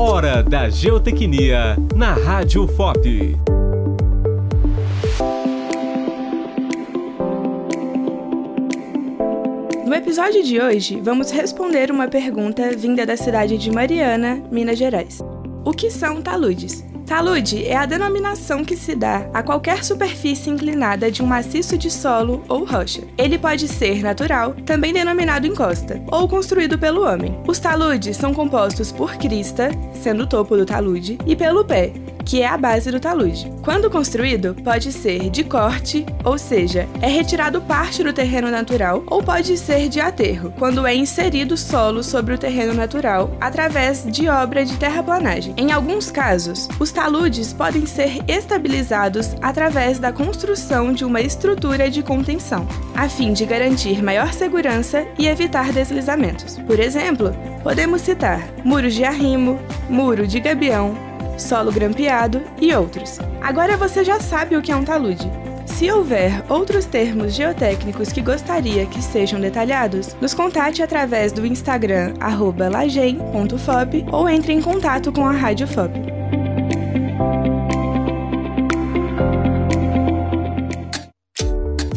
Hora da Geotecnia na Rádio FOP. No episódio de hoje, vamos responder uma pergunta vinda da cidade de Mariana, Minas Gerais. O que são taludes? Talude é a denominação que se dá a qualquer superfície inclinada de um maciço de solo ou rocha. Ele pode ser natural, também denominado encosta, ou construído pelo homem. Os taludes são compostos por crista, sendo o topo do talude, e pelo pé, que é a base do talude. Quando construído, pode ser de corte, ou seja, é retirado parte do terreno natural, ou pode ser de aterro, quando é inserido solo sobre o terreno natural através de obra de terraplanagem. Em alguns casos, os taludes podem ser estabilizados através da construção de uma estrutura de contenção, a fim de garantir maior segurança e evitar deslizamentos. Por exemplo, podemos citar muros de arrimo, muro de gabião, solo grampeado e outros. Agora você já sabe o que é um talude. Se houver outros termos geotécnicos que gostaria que sejam detalhados, nos contate através do Instagram lagem.fop ou entre em contato com a Rádio FOP.